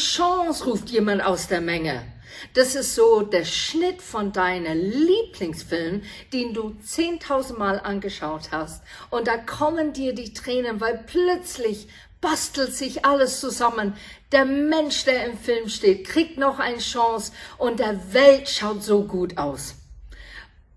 Chance, ruft jemand aus der Menge. Das ist so der Schnitt von deinem Lieblingsfilm, den du 10.000 Mal angeschaut hast. Und da kommen dir die Tränen, weil plötzlich bastelt sich alles zusammen. Der Mensch, der im Film steht, kriegt noch eine Chance und der Welt schaut so gut aus.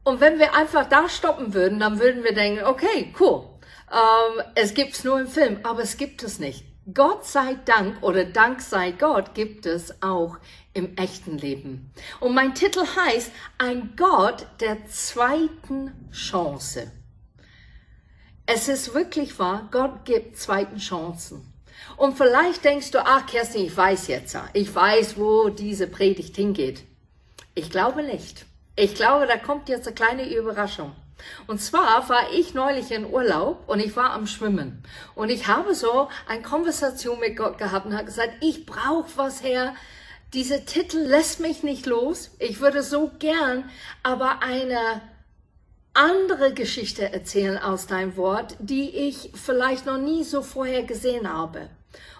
Und wenn wir einfach da stoppen würden, dann würden wir denken, okay, cool, ähm, es gibt's nur im Film, aber es gibt es nicht. Gott sei Dank oder Dank sei Gott gibt es auch im echten Leben. Und mein Titel heißt Ein Gott der zweiten Chance. Es ist wirklich wahr, Gott gibt zweiten Chancen. Und vielleicht denkst du, ach Kerstin, ich weiß jetzt, ich weiß, wo diese Predigt hingeht. Ich glaube nicht. Ich glaube, da kommt jetzt eine kleine Überraschung. Und zwar war ich neulich in Urlaub und ich war am Schwimmen. Und ich habe so eine Konversation mit Gott gehabt und habe gesagt, ich brauche was her. Dieser Titel lässt mich nicht los. Ich würde so gern aber eine andere Geschichte erzählen aus deinem Wort, die ich vielleicht noch nie so vorher gesehen habe.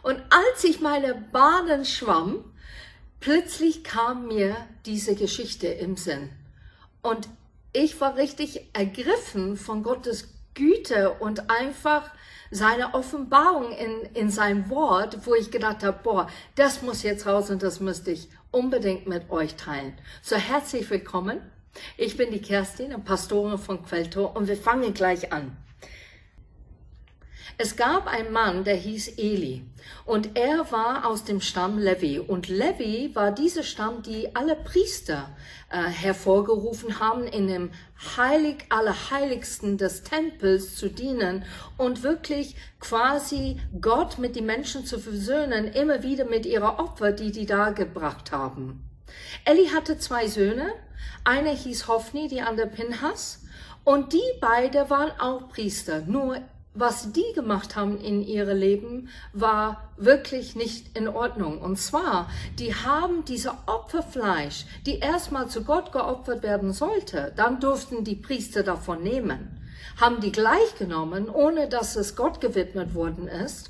Und als ich meine Bahnen schwamm, plötzlich kam mir diese Geschichte im Sinn. Und ich war richtig ergriffen von Gottes Güte und einfach seine Offenbarung in, in seinem Wort, wo ich gedacht habe, boah, das muss jetzt raus und das müsste ich unbedingt mit euch teilen. So herzlich willkommen. Ich bin die Kerstin, Pastorin von Quelltor und wir fangen gleich an. Es gab einen Mann, der hieß Eli und er war aus dem Stamm Levi. Und Levi war dieser Stamm, die alle Priester äh, hervorgerufen haben, in dem Heilig Allerheiligsten des Tempels zu dienen und wirklich quasi Gott mit den Menschen zu versöhnen, immer wieder mit ihrer Opfer, die die da gebracht haben. Eli hatte zwei Söhne, einer hieß Hophni, die andere Pinhas. Und die beide waren auch Priester, nur was die gemacht haben in ihrem Leben, war wirklich nicht in Ordnung. Und zwar, die haben diese Opferfleisch, die erstmal zu Gott geopfert werden sollte, dann durften die Priester davon nehmen, haben die gleich genommen, ohne dass es Gott gewidmet worden ist.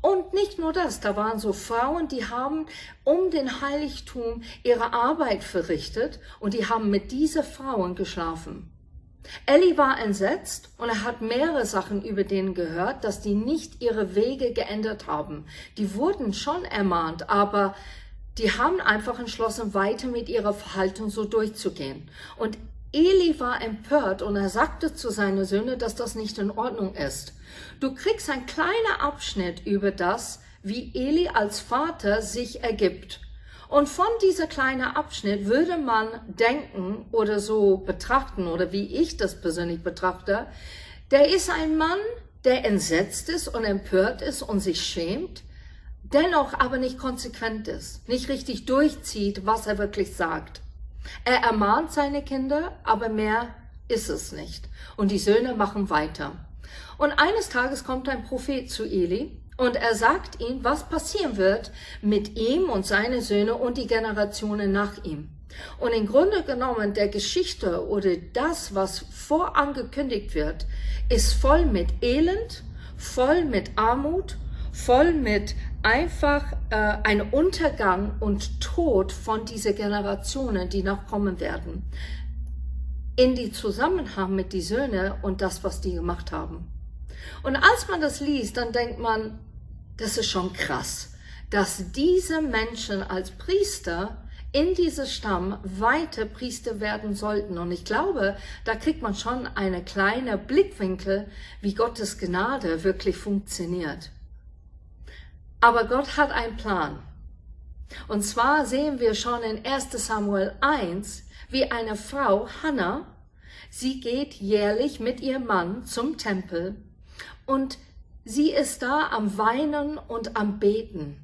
Und nicht nur das, da waren so Frauen, die haben um den Heiligtum ihre Arbeit verrichtet und die haben mit diesen Frauen geschlafen. Ellie war entsetzt und er hat mehrere Sachen über denen gehört, dass die nicht ihre Wege geändert haben. Die wurden schon ermahnt, aber die haben einfach entschlossen, weiter mit ihrer Verhaltung so durchzugehen. Und Eli war empört und er sagte zu seinen Söhnen, dass das nicht in Ordnung ist. Du kriegst ein kleiner Abschnitt über das, wie Eli als Vater sich ergibt. Und von dieser kleinen Abschnitt würde man denken oder so betrachten oder wie ich das persönlich betrachte, der ist ein Mann, der entsetzt ist und empört ist und sich schämt, dennoch aber nicht konsequent ist, nicht richtig durchzieht, was er wirklich sagt. Er ermahnt seine Kinder, aber mehr ist es nicht. Und die Söhne machen weiter. Und eines Tages kommt ein Prophet zu Eli und er sagt ihm, was passieren wird mit ihm und seine Söhne und die Generationen nach ihm. Und im Grunde genommen, der Geschichte oder das, was vorangekündigt wird, ist voll mit Elend, voll mit Armut, voll mit einfach äh, ein Untergang und Tod von dieser Generationen, die noch kommen werden. In die Zusammenhang mit die Söhne und das, was die gemacht haben. Und als man das liest, dann denkt man, das ist schon krass, dass diese Menschen als Priester in diesem Stamm weiter Priester werden sollten. Und ich glaube, da kriegt man schon eine kleine Blickwinkel, wie Gottes Gnade wirklich funktioniert. Aber Gott hat einen Plan. Und zwar sehen wir schon in 1 Samuel 1, wie eine Frau, Hannah, sie geht jährlich mit ihrem Mann zum Tempel und Sie ist da am Weinen und am Beten.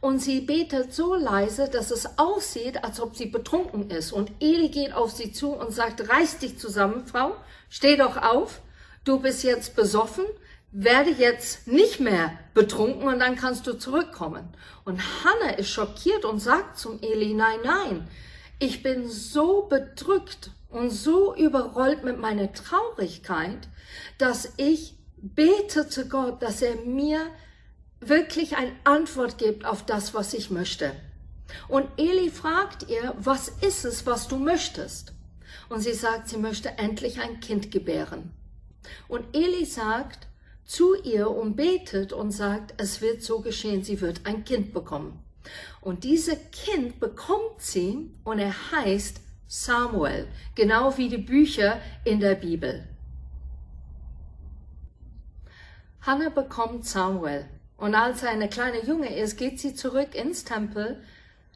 Und sie betet so leise, dass es aussieht, als ob sie betrunken ist. Und Eli geht auf sie zu und sagt, reiß dich zusammen, Frau, steh doch auf, du bist jetzt besoffen, werde jetzt nicht mehr betrunken und dann kannst du zurückkommen. Und Hannah ist schockiert und sagt zum Eli, nein, nein, ich bin so bedrückt und so überrollt mit meiner Traurigkeit, dass ich betete Gott, dass er mir wirklich eine Antwort gibt auf das, was ich möchte. Und Eli fragt ihr, was ist es, was du möchtest? Und sie sagt, sie möchte endlich ein Kind gebären. Und Eli sagt zu ihr und betet und sagt, es wird so geschehen, sie wird ein Kind bekommen. Und dieses Kind bekommt sie und er heißt Samuel, genau wie die Bücher in der Bibel. Hannah bekommt Samuel und als er eine kleine Junge ist, geht sie zurück ins Tempel,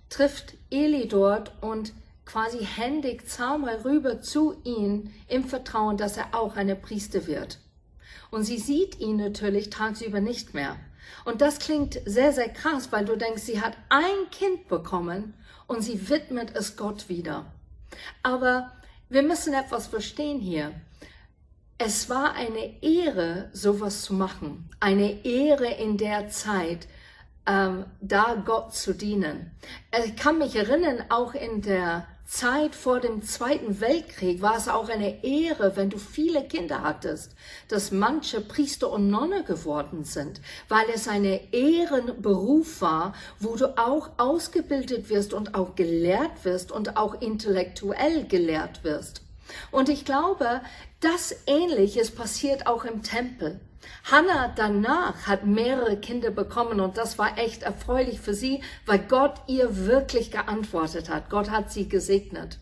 trifft Eli dort und quasi händigt Samuel rüber zu ihm im Vertrauen, dass er auch eine Priester wird. Und sie sieht ihn natürlich tagsüber nicht mehr. Und das klingt sehr, sehr krass, weil du denkst, sie hat ein Kind bekommen und sie widmet es Gott wieder. Aber wir müssen etwas verstehen hier. Es war eine Ehre, sowas zu machen. Eine Ehre in der Zeit, ähm, da Gott zu dienen. Ich kann mich erinnern, auch in der Zeit vor dem Zweiten Weltkrieg war es auch eine Ehre, wenn du viele Kinder hattest, dass manche Priester und Nonne geworden sind, weil es eine Ehrenberuf war, wo du auch ausgebildet wirst und auch gelehrt wirst und auch intellektuell gelehrt wirst. Und ich glaube, das Ähnliches passiert auch im Tempel. Hannah danach hat mehrere Kinder bekommen und das war echt erfreulich für sie, weil Gott ihr wirklich geantwortet hat. Gott hat sie gesegnet.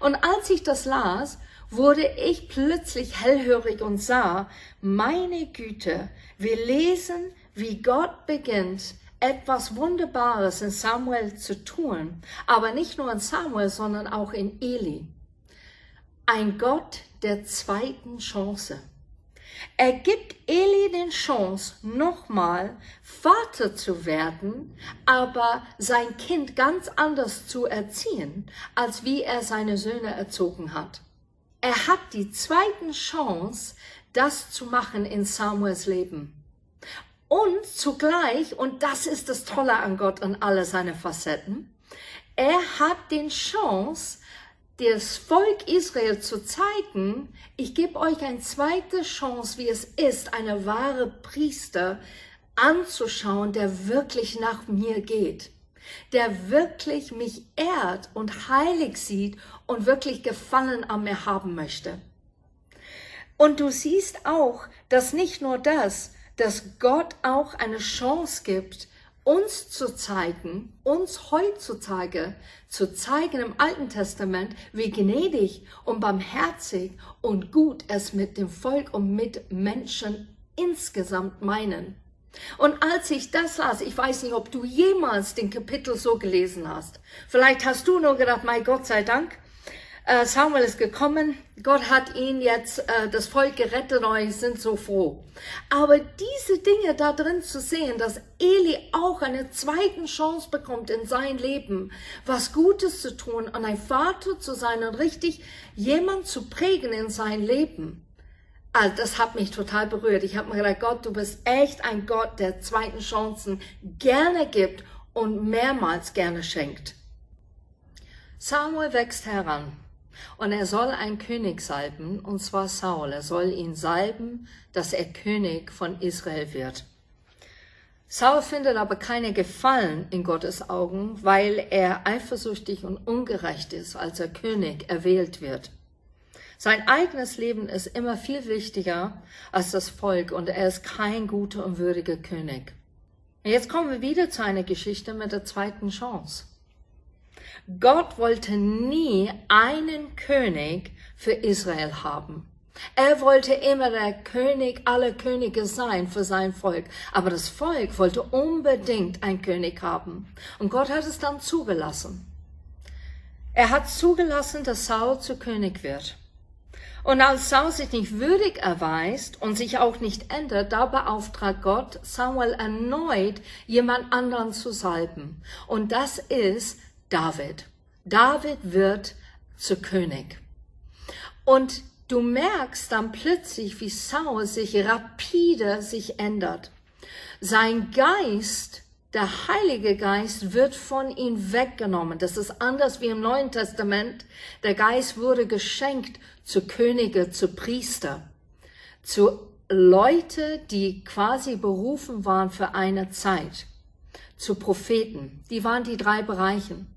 Und als ich das las, wurde ich plötzlich hellhörig und sah, meine Güte, wir lesen, wie Gott beginnt, etwas Wunderbares in Samuel zu tun, aber nicht nur in Samuel, sondern auch in Eli. Ein Gott der zweiten Chance. Er gibt Eli den Chance, nochmal Vater zu werden, aber sein Kind ganz anders zu erziehen, als wie er seine Söhne erzogen hat. Er hat die zweiten Chance, das zu machen in Samuels Leben. Und zugleich, und das ist das Tolle an Gott und alle seine Facetten, er hat den Chance, das Volk Israel zu zeigen, ich gebe euch eine zweite Chance, wie es ist, eine wahre Priester anzuschauen, der wirklich nach mir geht, der wirklich mich ehrt und heilig sieht und wirklich Gefallen an mir haben möchte. Und du siehst auch, dass nicht nur das, dass Gott auch eine Chance gibt, uns zu zeigen, uns heutzutage zu zeigen im Alten Testament, wie gnädig und barmherzig und gut es mit dem Volk und mit Menschen insgesamt meinen. Und als ich das las, ich weiß nicht, ob du jemals den Kapitel so gelesen hast. Vielleicht hast du nur gedacht, mein Gott sei Dank, äh, Samuel ist gekommen, Gott hat ihn jetzt, äh, das Volk gerettet und sind so froh. Aber diese Dinge da drin zu sehen, dass Eli auch eine zweite Chance bekommt in sein Leben, was Gutes zu tun und ein Vater zu sein und richtig jemand zu prägen in sein Leben. Also das hat mich total berührt. Ich habe mir gedacht, Gott, du bist echt ein Gott, der zweiten Chancen gerne gibt und mehrmals gerne schenkt. Samuel wächst heran. Und er soll einen König salben, und zwar Saul. Er soll ihn salben, dass er König von Israel wird. Saul findet aber keine Gefallen in Gottes Augen, weil er eifersüchtig und ungerecht ist, als er König erwählt wird. Sein eigenes Leben ist immer viel wichtiger als das Volk und er ist kein guter und würdiger König. Jetzt kommen wir wieder zu einer Geschichte mit der zweiten Chance. Gott wollte nie einen König für Israel haben. Er wollte immer der König aller Könige sein für sein Volk. Aber das Volk wollte unbedingt einen König haben. Und Gott hat es dann zugelassen. Er hat zugelassen, dass Saul zu König wird. Und als Saul sich nicht würdig erweist und sich auch nicht ändert, da beauftragt Gott Samuel erneut, jemand anderen zu salben. Und das ist David. David wird zu König. Und du merkst dann plötzlich, wie Saul sich rapide sich ändert. Sein Geist, der Heilige Geist, wird von ihm weggenommen. Das ist anders wie im Neuen Testament. Der Geist wurde geschenkt zu Könige, zu Priester, zu Leute, die quasi berufen waren für eine Zeit, zu Propheten. Die waren die drei Bereichen.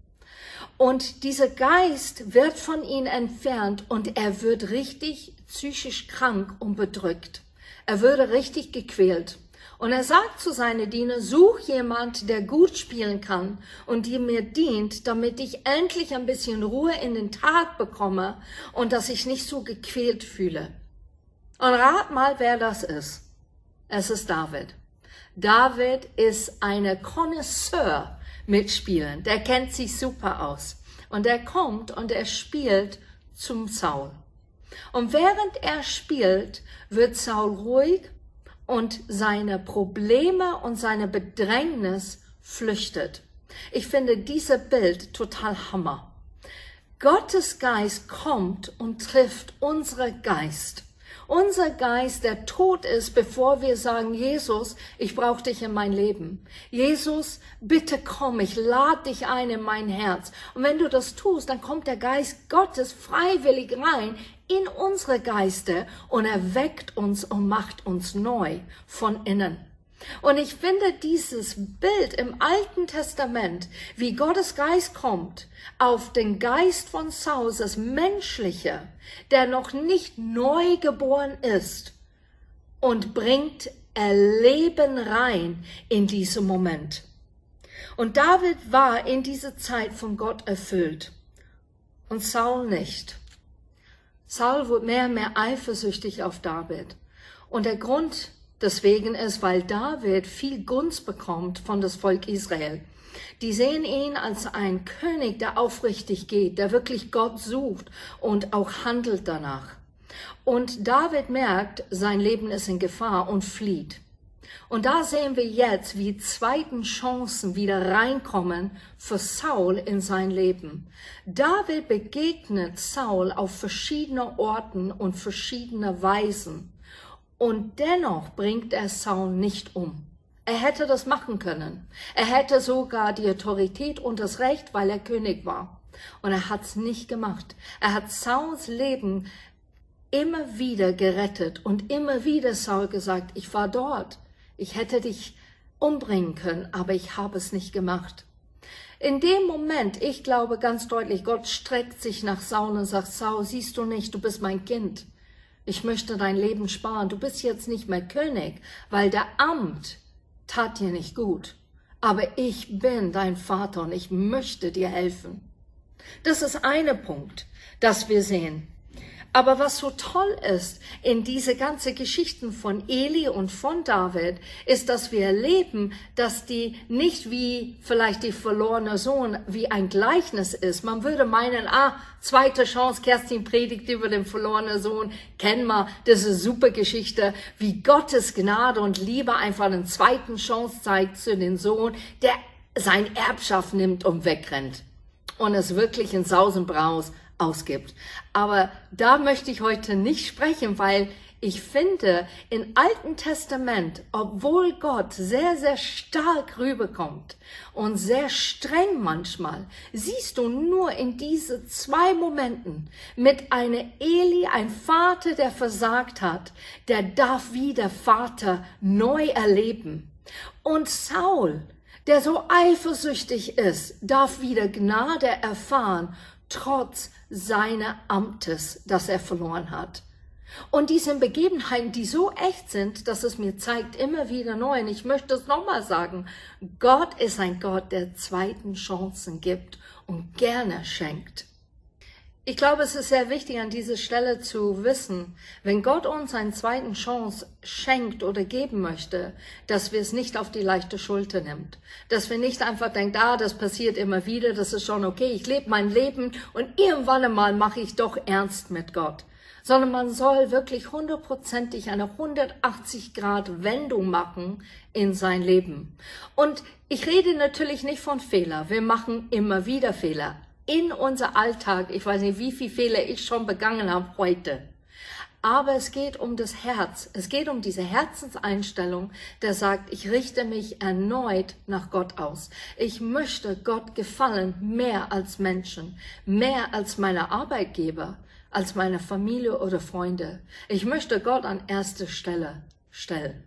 Und dieser Geist wird von ihnen entfernt und er wird richtig psychisch krank und bedrückt. Er würde richtig gequält. Und er sagt zu seinen Diener, such jemand, der gut spielen kann und die mir dient, damit ich endlich ein bisschen Ruhe in den Tag bekomme und dass ich nicht so gequält fühle. Und rat mal, wer das ist. Es ist David. David ist eine Connoisseur mit Spielen. Der kennt sich super aus. Und er kommt und er spielt zum Saul. Und während er spielt, wird Saul ruhig und seine Probleme und seine Bedrängnis flüchtet. Ich finde dieses Bild total Hammer. Gottes Geist kommt und trifft unsere Geist. Unser Geist, der tot ist, bevor wir sagen, Jesus, ich brauche dich in mein Leben. Jesus, bitte komm, ich lade dich ein in mein Herz. Und wenn du das tust, dann kommt der Geist Gottes freiwillig rein in unsere Geiste und erweckt uns und macht uns neu von innen. Und ich finde dieses Bild im Alten Testament, wie Gottes Geist kommt auf den Geist von Saul, das Menschliche, der noch nicht neu geboren ist und bringt Erleben rein in diesem Moment. Und David war in dieser Zeit von Gott erfüllt und Saul nicht. Saul wurde mehr und mehr eifersüchtig auf David. Und der Grund Deswegen ist, weil David viel Gunst bekommt von das Volk Israel. Die sehen ihn als ein König, der aufrichtig geht, der wirklich Gott sucht und auch handelt danach. Und David merkt, sein Leben ist in Gefahr und flieht. Und da sehen wir jetzt, wie zweiten Chancen wieder reinkommen für Saul in sein Leben. David begegnet Saul auf verschiedene Orten und verschiedene Weisen. Und dennoch bringt er Saul nicht um. Er hätte das machen können. Er hätte sogar die Autorität und das Recht, weil er König war. Und er hat's nicht gemacht. Er hat Sauls Leben immer wieder gerettet und immer wieder Saul gesagt, ich war dort. Ich hätte dich umbringen können, aber ich habe es nicht gemacht. In dem Moment, ich glaube ganz deutlich, Gott streckt sich nach Saul und sagt, Saul, siehst du nicht, du bist mein Kind. Ich möchte dein Leben sparen. Du bist jetzt nicht mehr König, weil der Amt tat dir nicht gut. Aber ich bin dein Vater und ich möchte dir helfen. Das ist eine Punkt, das wir sehen. Aber was so toll ist in diese ganze Geschichten von Eli und von David, ist, dass wir erleben, dass die nicht wie vielleicht die verlorene Sohn wie ein Gleichnis ist. Man würde meinen, ah, zweite Chance, Kerstin predigt über den verlorenen Sohn, kennen wir, eine super Geschichte, wie Gottes Gnade und Liebe einfach eine zweiten Chance zeigt zu den Sohn, der sein Erbschaft nimmt und wegrennt. Und es wirklich in Sausenbraus ausgibt. Aber da möchte ich heute nicht sprechen, weil ich finde, im Alten Testament, obwohl Gott sehr, sehr stark rüberkommt und sehr streng manchmal, siehst du nur in diese zwei Momenten mit einer Eli, ein Vater, der versagt hat, der darf wieder Vater neu erleben. Und Saul, der so eifersüchtig ist, darf wieder Gnade erfahren trotz seiner Amtes, das er verloren hat. Und diese Begebenheiten, die so echt sind, dass es mir zeigt immer wieder neu, und ich möchte es nochmal sagen, Gott ist ein Gott, der zweiten Chancen gibt und gerne schenkt. Ich glaube, es ist sehr wichtig, an dieser Stelle zu wissen, wenn Gott uns eine zweite Chance schenkt oder geben möchte, dass wir es nicht auf die leichte Schulter nimmt. Dass wir nicht einfach denken, ah, das passiert immer wieder, das ist schon okay, ich lebe mein Leben und irgendwann einmal mache ich doch ernst mit Gott. Sondern man soll wirklich hundertprozentig eine 180 Grad Wendung machen in sein Leben. Und ich rede natürlich nicht von Fehler. Wir machen immer wieder Fehler in unser Alltag. Ich weiß nicht, wie viele Fehler ich schon begangen habe heute. Aber es geht um das Herz. Es geht um diese Herzenseinstellung, der sagt, ich richte mich erneut nach Gott aus. Ich möchte Gott gefallen mehr als Menschen, mehr als meine Arbeitgeber, als meine Familie oder Freunde. Ich möchte Gott an erste Stelle stellen.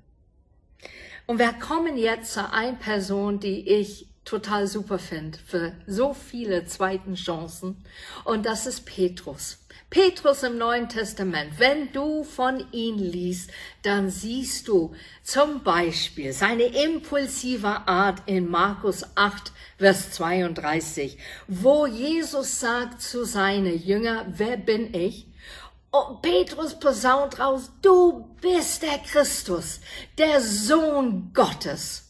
Und wir kommen jetzt zu einer Person, die ich total super finde für so viele zweiten Chancen. Und das ist Petrus. Petrus im Neuen Testament, wenn du von ihm liest, dann siehst du zum Beispiel seine impulsive Art in Markus 8, Vers 32, wo Jesus sagt zu seinen Jünger, wer bin ich? Und Petrus posaunt raus, du bist der Christus, der Sohn Gottes,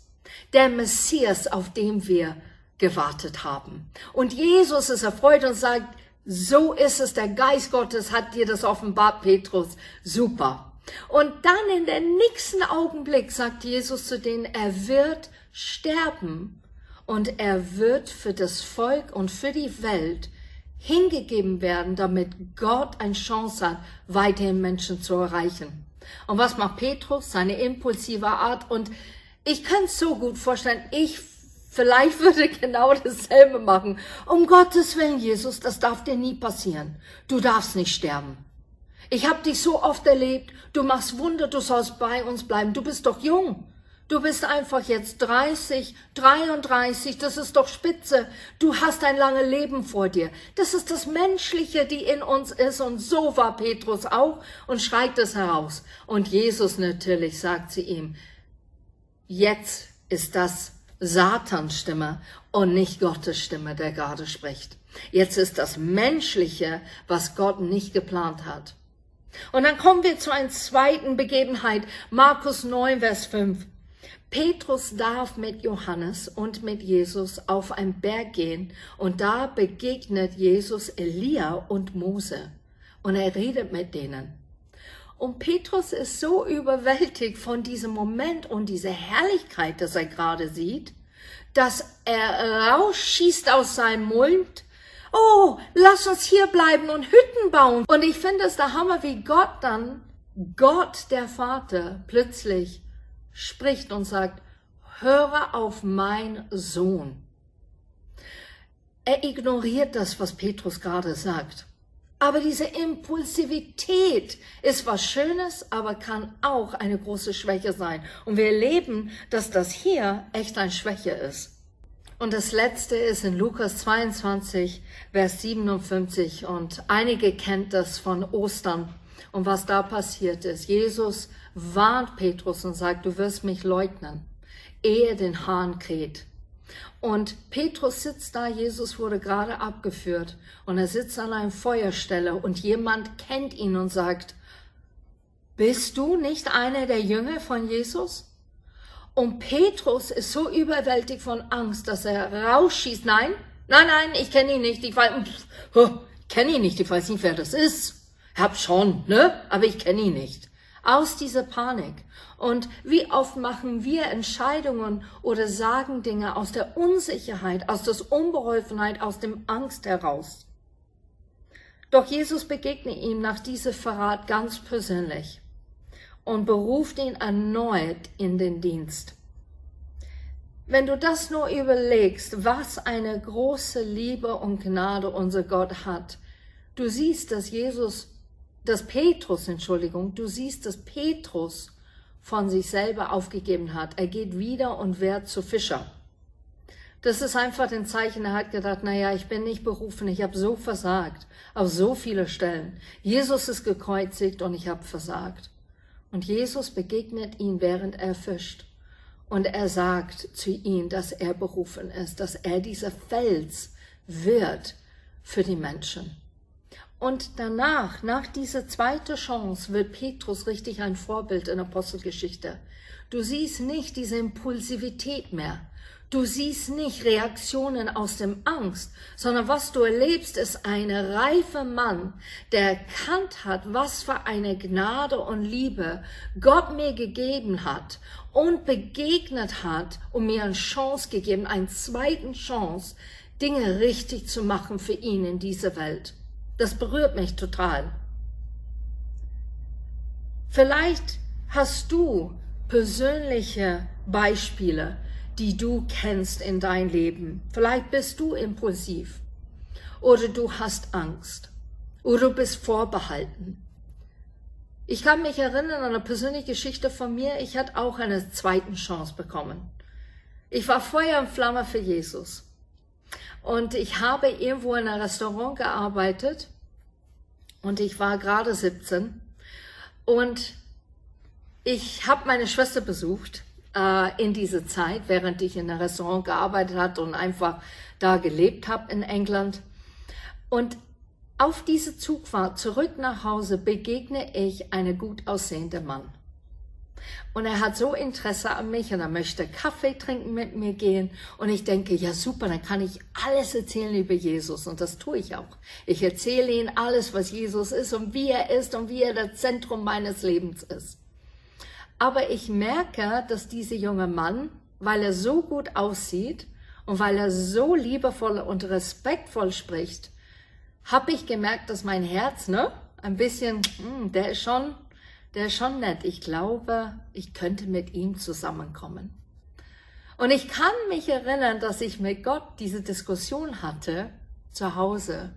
der Messias, auf dem wir gewartet haben. Und Jesus ist erfreut und sagt, so ist es, der Geist Gottes hat dir das offenbart, Petrus. Super. Und dann in den nächsten Augenblick sagt Jesus zu denen, er wird sterben und er wird für das Volk und für die Welt hingegeben werden, damit Gott eine Chance hat, weiterhin Menschen zu erreichen. Und was macht Petrus? Seine impulsive Art. Und ich kann es so gut vorstellen, ich Vielleicht würde genau dasselbe machen. Um Gottes Willen, Jesus, das darf dir nie passieren. Du darfst nicht sterben. Ich habe dich so oft erlebt. Du machst Wunder, du sollst bei uns bleiben. Du bist doch jung. Du bist einfach jetzt 30, 33, das ist doch spitze. Du hast ein langes Leben vor dir. Das ist das Menschliche, die in uns ist. Und so war Petrus auch und schreit es heraus. Und Jesus natürlich sagt zu ihm, jetzt ist das Satans Stimme und nicht Gottes Stimme, der gerade spricht. Jetzt ist das Menschliche, was Gott nicht geplant hat. Und dann kommen wir zu einer zweiten Begebenheit, Markus 9, Vers 5. Petrus darf mit Johannes und mit Jesus auf einen Berg gehen und da begegnet Jesus Elia und Mose und er redet mit denen. Und Petrus ist so überwältigt von diesem Moment und dieser Herrlichkeit, das er gerade sieht, dass er rausschießt aus seinem Mund. Oh, lass uns hier bleiben und Hütten bauen. Und ich finde es der Hammer, wie Gott dann, Gott der Vater, plötzlich spricht und sagt, höre auf mein Sohn. Er ignoriert das, was Petrus gerade sagt. Aber diese Impulsivität ist was Schönes, aber kann auch eine große Schwäche sein. Und wir erleben, dass das hier echt eine Schwäche ist. Und das letzte ist in Lukas 22, Vers 57. Und einige kennt das von Ostern und was da passiert ist. Jesus warnt Petrus und sagt, du wirst mich leugnen, ehe den Hahn kräht. Und Petrus sitzt da, Jesus wurde gerade abgeführt und er sitzt an einer Feuerstelle und jemand kennt ihn und sagt, bist du nicht einer der Jünger von Jesus? Und Petrus ist so überwältigt von Angst, dass er rausschießt. Nein, nein, nein, ich kenne ihn nicht. Ich weiß, kenne ihn nicht. Ich weiß nicht, wer das ist. Hab schon, ne? Aber ich kenne ihn nicht aus dieser Panik. Und wie oft machen wir Entscheidungen oder sagen Dinge aus der Unsicherheit, aus der Unbeholfenheit, aus dem Angst heraus. Doch Jesus begegnet ihm nach diesem Verrat ganz persönlich und beruft ihn erneut in den Dienst. Wenn du das nur überlegst, was eine große Liebe und Gnade unser Gott hat, du siehst, dass Jesus dass Petrus, Entschuldigung, du siehst, dass Petrus von sich selber aufgegeben hat. Er geht wieder und wird zu Fischer. Das ist einfach ein Zeichen, er hat gedacht, naja, ich bin nicht berufen, ich habe so versagt, auf so viele Stellen. Jesus ist gekreuzigt und ich habe versagt. Und Jesus begegnet ihn, während er fischt. Und er sagt zu ihm, dass er berufen ist, dass er dieser Fels wird für die Menschen. Und danach, nach dieser zweiten Chance, wird Petrus richtig ein Vorbild in Apostelgeschichte. Du siehst nicht diese Impulsivität mehr. Du siehst nicht Reaktionen aus dem Angst, sondern was du erlebst, ist ein reifer Mann, der erkannt hat, was für eine Gnade und Liebe Gott mir gegeben hat und begegnet hat und mir eine Chance gegeben, eine zweite Chance, Dinge richtig zu machen für ihn in dieser Welt. Das berührt mich total. Vielleicht hast du persönliche Beispiele, die du kennst in dein Leben. Vielleicht bist du impulsiv oder du hast Angst oder du bist vorbehalten. Ich kann mich erinnern an eine persönliche Geschichte von mir. Ich hatte auch eine zweite Chance bekommen. Ich war Feuer und Flamme für Jesus. Und ich habe irgendwo in einem Restaurant gearbeitet und ich war gerade 17 und ich habe meine Schwester besucht äh, in dieser Zeit, während ich in einem Restaurant gearbeitet hatte und einfach da gelebt habe in England. Und auf diese Zugfahrt zurück nach Hause begegne ich eine gut aussehende Mann. Und er hat so Interesse an mich und er möchte Kaffee trinken mit mir gehen. Und ich denke, ja super, dann kann ich alles erzählen über Jesus. Und das tue ich auch. Ich erzähle ihm alles, was Jesus ist und wie er ist und wie er das Zentrum meines Lebens ist. Aber ich merke, dass dieser junge Mann, weil er so gut aussieht und weil er so liebevoll und respektvoll spricht, habe ich gemerkt, dass mein Herz, ne, ein bisschen, hm, der ist schon, der ist schon nett. Ich glaube, ich könnte mit ihm zusammenkommen. Und ich kann mich erinnern, dass ich mit Gott diese Diskussion hatte zu Hause,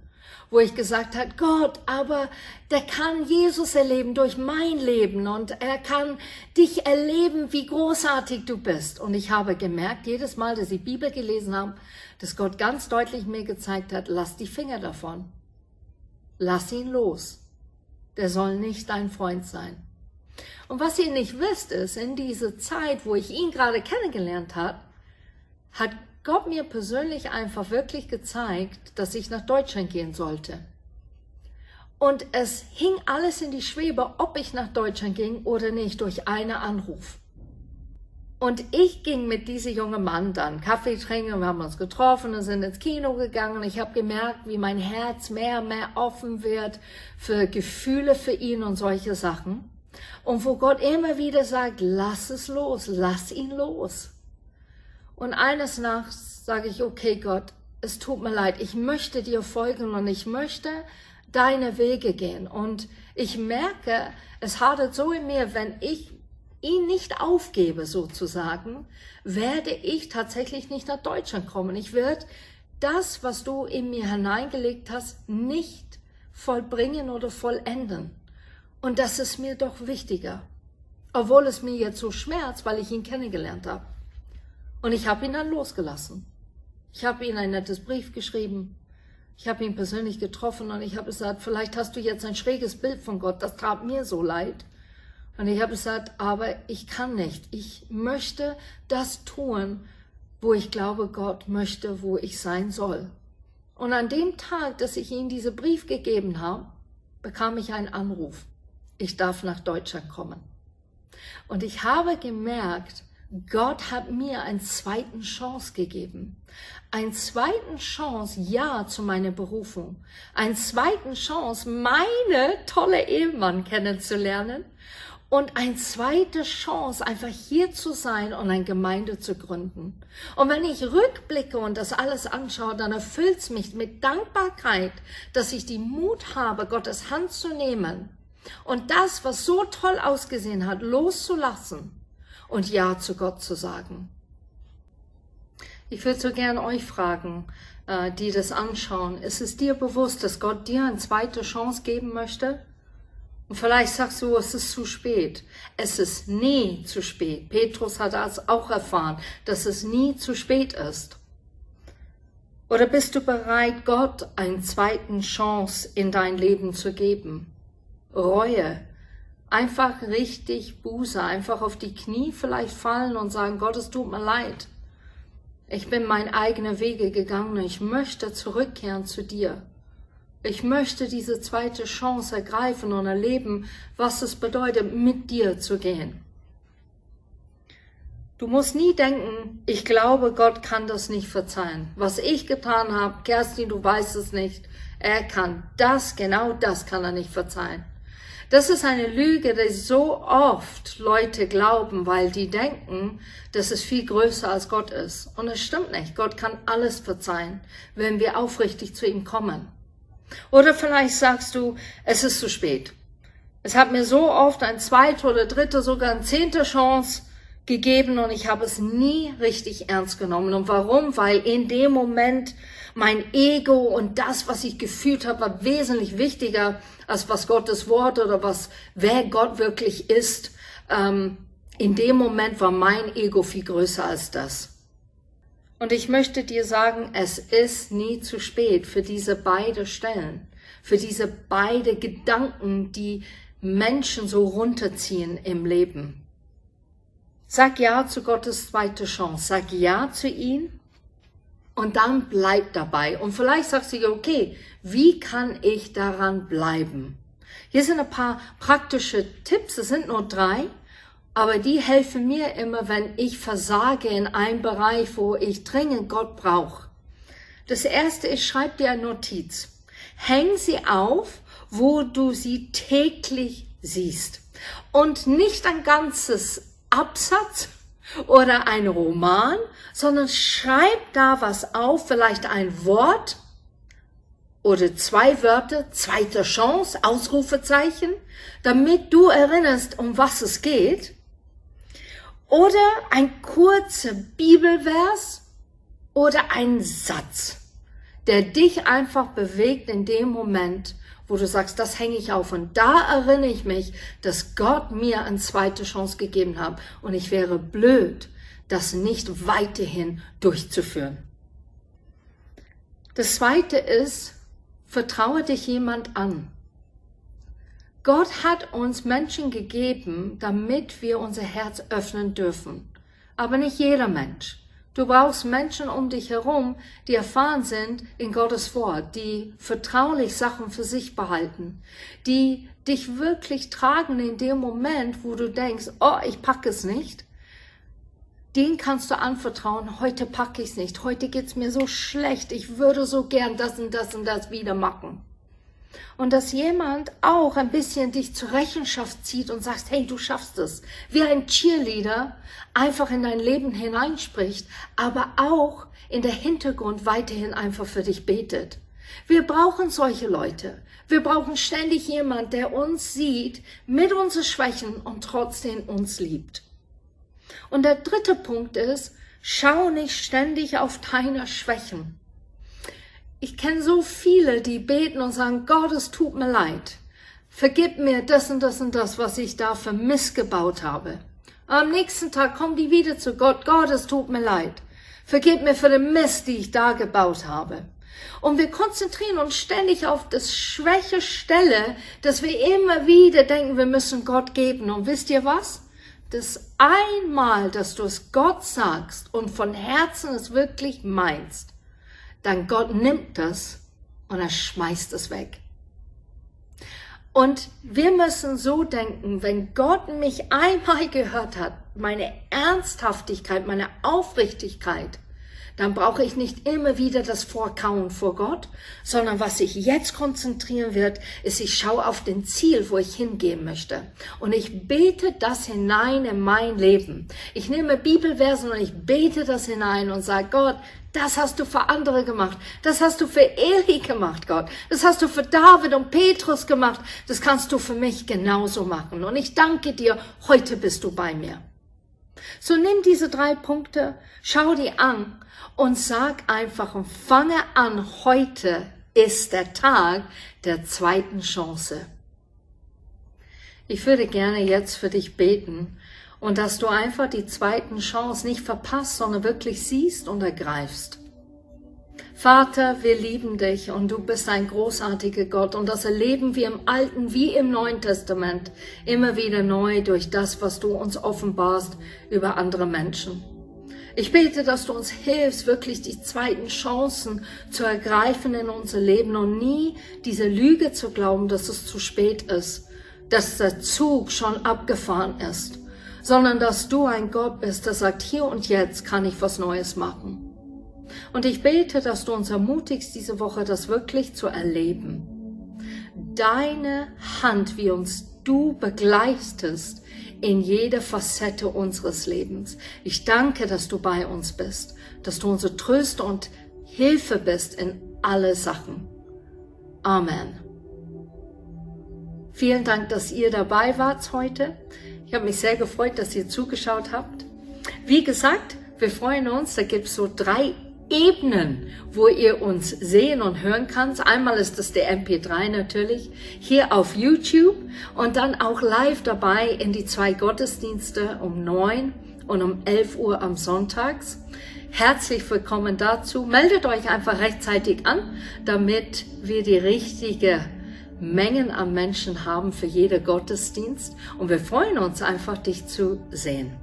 wo ich gesagt habe, Gott, aber der kann Jesus erleben durch mein Leben und er kann dich erleben, wie großartig du bist. Und ich habe gemerkt, jedes Mal, dass ich Bibel gelesen habe, dass Gott ganz deutlich mir gezeigt hat, lass die Finger davon. Lass ihn los. Der soll nicht dein Freund sein. Und was ihr nicht wisst, ist, in dieser Zeit, wo ich ihn gerade kennengelernt habe, hat Gott mir persönlich einfach wirklich gezeigt, dass ich nach Deutschland gehen sollte. Und es hing alles in die Schwebe, ob ich nach Deutschland ging oder nicht, durch einen Anruf. Und ich ging mit diesem jungen Mann dann Kaffee trinken, wir haben uns getroffen und sind ins Kino gegangen. Ich habe gemerkt, wie mein Herz mehr und mehr offen wird für Gefühle für ihn und solche Sachen. Und wo Gott immer wieder sagt, lass es los, lass ihn los. Und eines Nachts sage ich, okay Gott, es tut mir leid, ich möchte dir folgen und ich möchte deine Wege gehen. Und ich merke, es hadert so in mir, wenn ich ihn nicht aufgebe sozusagen, werde ich tatsächlich nicht nach Deutschland kommen. Ich werde das, was du in mir hineingelegt hast, nicht vollbringen oder vollenden. Und das ist mir doch wichtiger. Obwohl es mir jetzt so schmerzt, weil ich ihn kennengelernt habe. Und ich habe ihn dann losgelassen. Ich habe ihm ein nettes Brief geschrieben. Ich habe ihn persönlich getroffen und ich habe gesagt, vielleicht hast du jetzt ein schräges Bild von Gott. Das tat mir so leid. Und ich habe gesagt, aber ich kann nicht. Ich möchte das tun, wo ich glaube, Gott möchte, wo ich sein soll. Und an dem Tag, dass ich ihm diesen Brief gegeben habe, bekam ich einen Anruf. Ich darf nach Deutschland kommen. Und ich habe gemerkt, Gott hat mir eine zweite Chance gegeben. Eine zweite Chance, ja, zu meiner Berufung. Eine zweite Chance, meine tolle Ehemann kennenzulernen und eine zweite Chance, einfach hier zu sein und eine Gemeinde zu gründen. Und wenn ich rückblicke und das alles anschaue, dann erfüllt es mich mit Dankbarkeit, dass ich die Mut habe, Gottes Hand zu nehmen und das, was so toll ausgesehen hat, loszulassen und Ja zu Gott zu sagen. Ich würde so gern euch fragen, äh, die das anschauen, ist es dir bewusst, dass Gott dir eine zweite Chance geben möchte? Und vielleicht sagst du, es ist zu spät. Es ist nie zu spät. Petrus hat das auch erfahren, dass es nie zu spät ist. Oder bist du bereit, Gott eine zweite Chance in dein Leben zu geben? Reue. Einfach richtig Buße, einfach auf die Knie vielleicht fallen und sagen, Gott, es tut mir leid. Ich bin mein eigene Wege gegangen, ich möchte zurückkehren zu dir. Ich möchte diese zweite Chance ergreifen und erleben, was es bedeutet, mit dir zu gehen. Du musst nie denken, ich glaube, Gott kann das nicht verzeihen. Was ich getan habe, Kerstin, du weißt es nicht. Er kann das, genau das kann er nicht verzeihen. Das ist eine Lüge, die so oft Leute glauben, weil die denken, dass es viel größer als Gott ist. Und es stimmt nicht. Gott kann alles verzeihen, wenn wir aufrichtig zu ihm kommen. Oder vielleicht sagst du, es ist zu spät. Es hat mir so oft ein zweite oder dritte, sogar eine zehnte Chance gegeben und ich habe es nie richtig ernst genommen. Und warum? Weil in dem Moment mein Ego und das, was ich gefühlt habe, war wesentlich wichtiger als was Gottes Wort oder was, wer Gott wirklich ist. Ähm, in dem Moment war mein Ego viel größer als das. Und ich möchte dir sagen, es ist nie zu spät für diese beide Stellen, für diese beide Gedanken, die Menschen so runterziehen im Leben. Sag Ja zu Gottes zweite Chance. Sag Ja zu ihm und dann bleib dabei. Und vielleicht sagst du, okay, wie kann ich daran bleiben? Hier sind ein paar praktische Tipps. Es sind nur drei, aber die helfen mir immer, wenn ich versage in einem Bereich, wo ich dringend Gott brauche. Das erste ist, schreib dir eine Notiz. Häng sie auf, wo du sie täglich siehst. Und nicht ein ganzes Absatz oder ein Roman, sondern schreib da was auf, vielleicht ein Wort oder zwei Wörter, zweite Chance, Ausrufezeichen, damit du erinnerst, um was es geht. Oder ein kurzer Bibelvers oder ein Satz, der dich einfach bewegt in dem Moment, wo du sagst, das hänge ich auf. Und da erinnere ich mich, dass Gott mir eine zweite Chance gegeben hat. Und ich wäre blöd, das nicht weiterhin durchzuführen. Das zweite ist, vertraue dich jemand an. Gott hat uns Menschen gegeben, damit wir unser Herz öffnen dürfen. Aber nicht jeder Mensch. Du brauchst Menschen um dich herum, die erfahren sind in Gottes Wort, die vertraulich Sachen für sich behalten, die dich wirklich tragen in dem Moment, wo du denkst, oh, ich packe es nicht. Den kannst du anvertrauen, heute packe ich es nicht, heute geht's mir so schlecht, ich würde so gern das und das und das wieder machen und dass jemand auch ein bisschen dich zur Rechenschaft zieht und sagt, hey, du schaffst es. Wie ein Cheerleader einfach in dein Leben hineinspricht, aber auch in der Hintergrund weiterhin einfach für dich betet. Wir brauchen solche Leute. Wir brauchen ständig jemand, der uns sieht mit unseren Schwächen und trotzdem uns liebt. Und der dritte Punkt ist, schau nicht ständig auf deine Schwächen. Ich kenne so viele, die beten und sagen, Gott, es tut mir leid. Vergib mir das und das und das, was ich da für missgebaut habe. Am nächsten Tag kommen die wieder zu Gott. Gott, es tut mir leid. Vergib mir für den Mist, die ich da gebaut habe. Und wir konzentrieren uns ständig auf das schwäche Stelle, dass wir immer wieder denken, wir müssen Gott geben. Und wisst ihr was? Das einmal, dass du es Gott sagst und von Herzen es wirklich meinst, dann Gott nimmt das und er schmeißt es weg. Und wir müssen so denken, wenn Gott mich einmal gehört hat, meine Ernsthaftigkeit, meine Aufrichtigkeit, dann brauche ich nicht immer wieder das Vorkauen vor Gott, sondern was sich jetzt konzentrieren wird, ist, ich schaue auf den Ziel, wo ich hingehen möchte. Und ich bete das hinein in mein Leben. Ich nehme Bibelversen und ich bete das hinein und sage, Gott, das hast du für andere gemacht. Das hast du für Eli gemacht, Gott. Das hast du für David und Petrus gemacht. Das kannst du für mich genauso machen. Und ich danke dir, heute bist du bei mir. So nimm diese drei Punkte, schau die an und sag einfach und fange an, heute ist der Tag der zweiten Chance. Ich würde gerne jetzt für dich beten und dass du einfach die zweiten Chance nicht verpasst, sondern wirklich siehst und ergreifst. Vater, wir lieben dich und du bist ein großartiger Gott und das erleben wir im Alten wie im Neuen Testament immer wieder neu durch das, was du uns offenbarst über andere Menschen. Ich bete, dass du uns hilfst, wirklich die zweiten Chancen zu ergreifen in unser Leben und nie diese Lüge zu glauben, dass es zu spät ist, dass der Zug schon abgefahren ist, sondern dass du ein Gott bist, der sagt, hier und jetzt kann ich was Neues machen. Und ich bete, dass du uns ermutigst, diese Woche das wirklich zu erleben. Deine Hand, wie uns du begleitest in jede Facette unseres Lebens. Ich danke, dass du bei uns bist, dass du unsere Tröste und Hilfe bist in alle Sachen. Amen. Vielen Dank, dass ihr dabei wart heute. Ich habe mich sehr gefreut, dass ihr zugeschaut habt. Wie gesagt, wir freuen uns, da gibt es so drei Ebenen, wo ihr uns sehen und hören könnt. Einmal ist das der MP3 natürlich, hier auf YouTube und dann auch live dabei in die zwei Gottesdienste um neun und um 11 Uhr am Sonntags. Herzlich willkommen dazu. Meldet euch einfach rechtzeitig an, damit wir die richtige Mengen an Menschen haben für jeder Gottesdienst. Und wir freuen uns einfach, dich zu sehen.